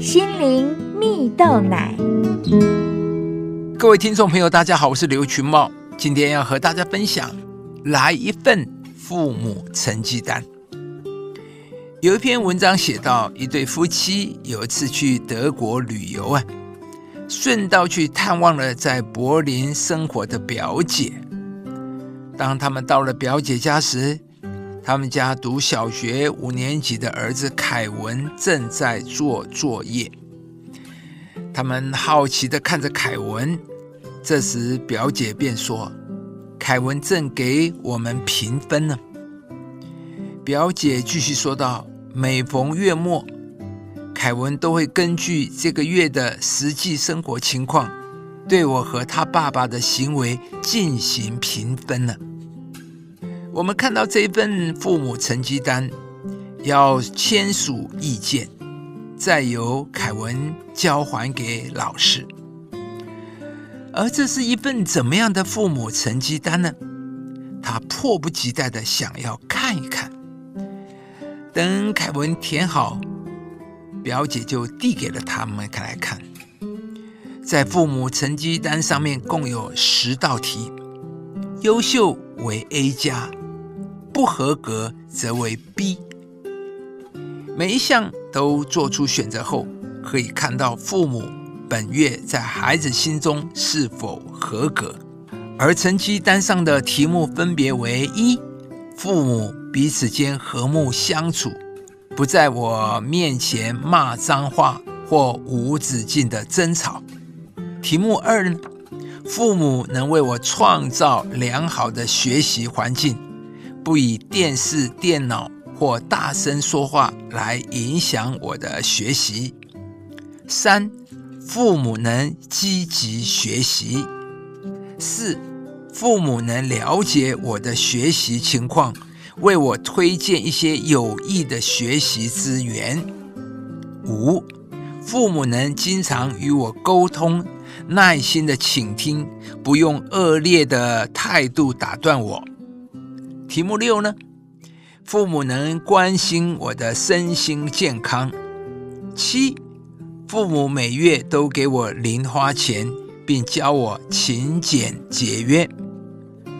心灵蜜豆奶。各位听众朋友，大家好，我是刘群茂，今天要和大家分享来一份父母成绩单。有一篇文章写到，一对夫妻有一次去德国旅游啊，顺道去探望了在柏林生活的表姐。当他们到了表姐家时，他们家读小学五年级的儿子凯文正在做作业。他们好奇的看着凯文。这时，表姐便说：“凯文正给我们评分呢。”表姐继续说道：“每逢月末，凯文都会根据这个月的实际生活情况，对我和他爸爸的行为进行评分呢。”我们看到这一份父母成绩单，要签署意见，再由凯文交还给老师。而这是一份怎么样的父母成绩单呢？他迫不及待的想要看一看。等凯文填好，表姐就递给了他们看来看。在父母成绩单上面共有十道题，优秀为 A 加，不合格则为 B。每一项都做出选择后，可以看到父母。本月在孩子心中是否合格？而成绩单上的题目分别为：一、父母彼此间和睦相处，不在我面前骂脏话或无止境的争吵；题目二呢，父母能为我创造良好的学习环境，不以电视、电脑或大声说话来影响我的学习；三。父母能积极学习。四，父母能了解我的学习情况，为我推荐一些有益的学习资源。五，父母能经常与我沟通，耐心的倾听，不用恶劣的态度打断我。题目六呢？父母能关心我的身心健康。七。父母每月都给我零花钱，并教我勤俭节约。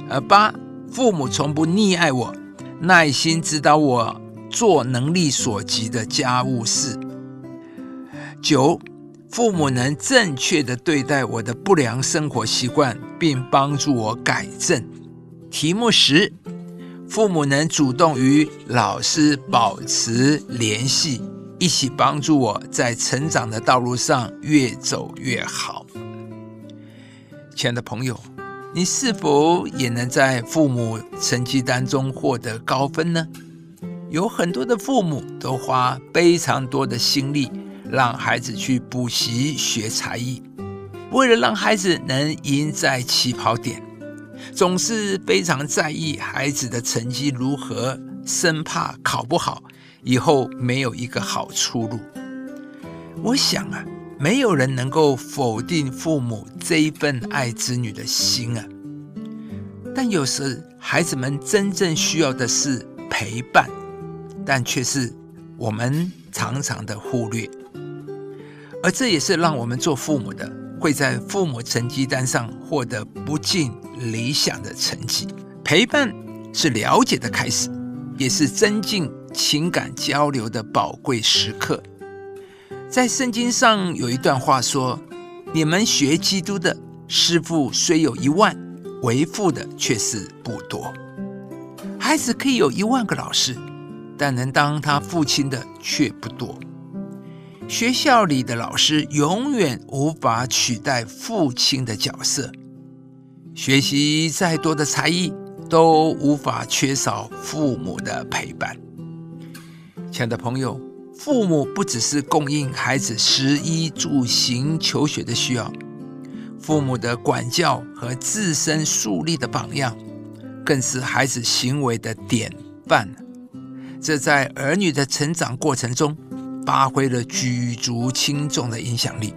而八，父母从不溺爱我，耐心指导我做能力所及的家务事。九，父母能正确的对待我的不良生活习惯，并帮助我改正。题目十，父母能主动与老师保持联系。一起帮助我在成长的道路上越走越好。亲爱的朋友，你是否也能在父母成绩单中获得高分呢？有很多的父母都花非常多的心力让孩子去补习学才艺，为了让孩子能赢在起跑点，总是非常在意孩子的成绩如何，生怕考不好。以后没有一个好出路。我想啊，没有人能够否定父母这一份爱子女的心啊。但有时孩子们真正需要的是陪伴，但却是我们常常的忽略。而这也是让我们做父母的会在父母成绩单上获得不尽理想的成绩。陪伴是了解的开始，也是增进。情感交流的宝贵时刻，在圣经上有一段话说：“你们学基督的师傅虽有一万，为父的却是不多。孩子可以有一万个老师，但能当他父亲的却不多。学校里的老师永远无法取代父亲的角色。学习再多的才艺，都无法缺少父母的陪伴。”亲爱的朋友，父母不只是供应孩子食衣住行求学的需要，父母的管教和自身树立的榜样，更是孩子行为的典范。这在儿女的成长过程中，发挥了举足轻重的影响力。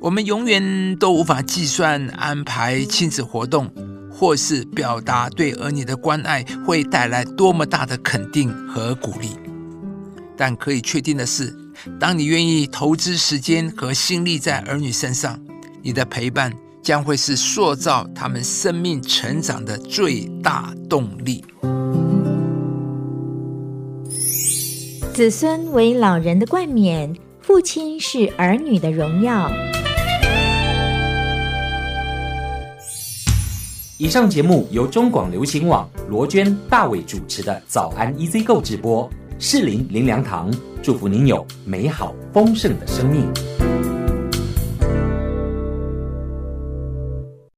我们永远都无法计算安排亲子活动，或是表达对儿女的关爱，会带来多么大的肯定和鼓励。但可以确定的是，当你愿意投资时间和心力在儿女身上，你的陪伴将会是塑造他们生命成长的最大动力。子孙为老人的冠冕，父亲是儿女的荣耀。以上节目由中广流行网罗娟、大伟主持的早安 EZ 购直播，适林林良堂祝福您有美好丰盛的生命。